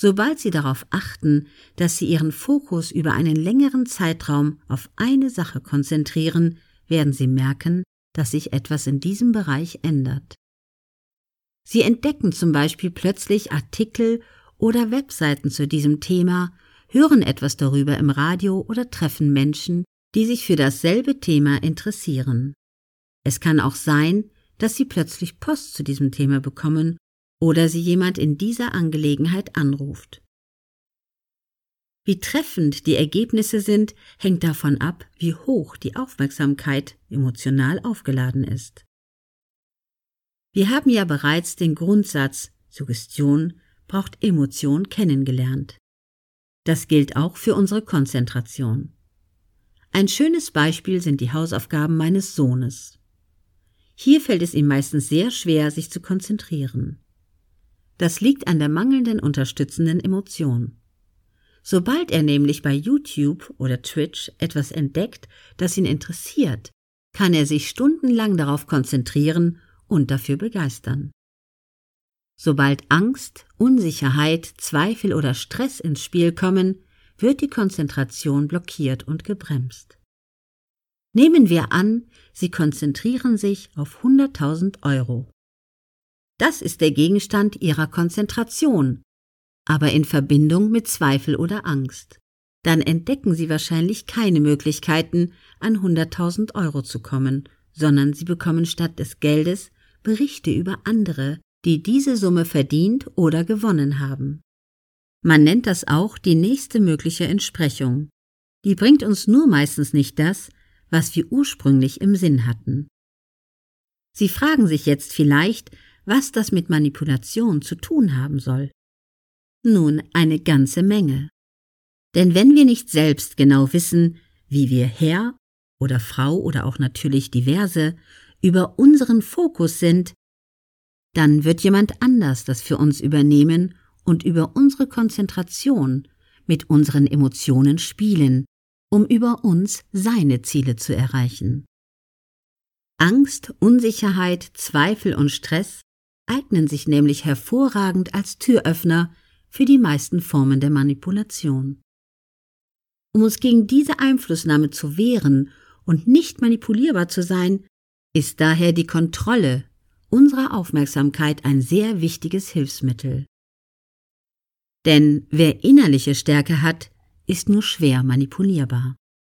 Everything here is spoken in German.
Sobald Sie darauf achten, dass Sie Ihren Fokus über einen längeren Zeitraum auf eine Sache konzentrieren, werden Sie merken, dass sich etwas in diesem Bereich ändert. Sie entdecken zum Beispiel plötzlich Artikel oder Webseiten zu diesem Thema, hören etwas darüber im Radio oder treffen Menschen, die sich für dasselbe Thema interessieren. Es kann auch sein, dass Sie plötzlich Post zu diesem Thema bekommen oder sie jemand in dieser Angelegenheit anruft. Wie treffend die Ergebnisse sind, hängt davon ab, wie hoch die Aufmerksamkeit emotional aufgeladen ist. Wir haben ja bereits den Grundsatz Suggestion braucht Emotion kennengelernt. Das gilt auch für unsere Konzentration. Ein schönes Beispiel sind die Hausaufgaben meines Sohnes. Hier fällt es ihm meistens sehr schwer, sich zu konzentrieren. Das liegt an der mangelnden unterstützenden Emotion. Sobald er nämlich bei YouTube oder Twitch etwas entdeckt, das ihn interessiert, kann er sich stundenlang darauf konzentrieren und dafür begeistern. Sobald Angst, Unsicherheit, Zweifel oder Stress ins Spiel kommen, wird die Konzentration blockiert und gebremst. Nehmen wir an, Sie konzentrieren sich auf 100.000 Euro. Das ist der Gegenstand ihrer Konzentration, aber in Verbindung mit Zweifel oder Angst. Dann entdecken sie wahrscheinlich keine Möglichkeiten, an 100.000 Euro zu kommen, sondern sie bekommen statt des Geldes Berichte über andere, die diese Summe verdient oder gewonnen haben. Man nennt das auch die nächste mögliche Entsprechung. Die bringt uns nur meistens nicht das, was wir ursprünglich im Sinn hatten. Sie fragen sich jetzt vielleicht, was das mit Manipulation zu tun haben soll. Nun, eine ganze Menge. Denn wenn wir nicht selbst genau wissen, wie wir Herr oder Frau oder auch natürlich diverse über unseren Fokus sind, dann wird jemand anders das für uns übernehmen und über unsere Konzentration mit unseren Emotionen spielen, um über uns seine Ziele zu erreichen. Angst, Unsicherheit, Zweifel und Stress eignen sich nämlich hervorragend als Türöffner für die meisten Formen der Manipulation. Um uns gegen diese Einflussnahme zu wehren und nicht manipulierbar zu sein, ist daher die Kontrolle unserer Aufmerksamkeit ein sehr wichtiges Hilfsmittel. Denn wer innerliche Stärke hat, ist nur schwer manipulierbar.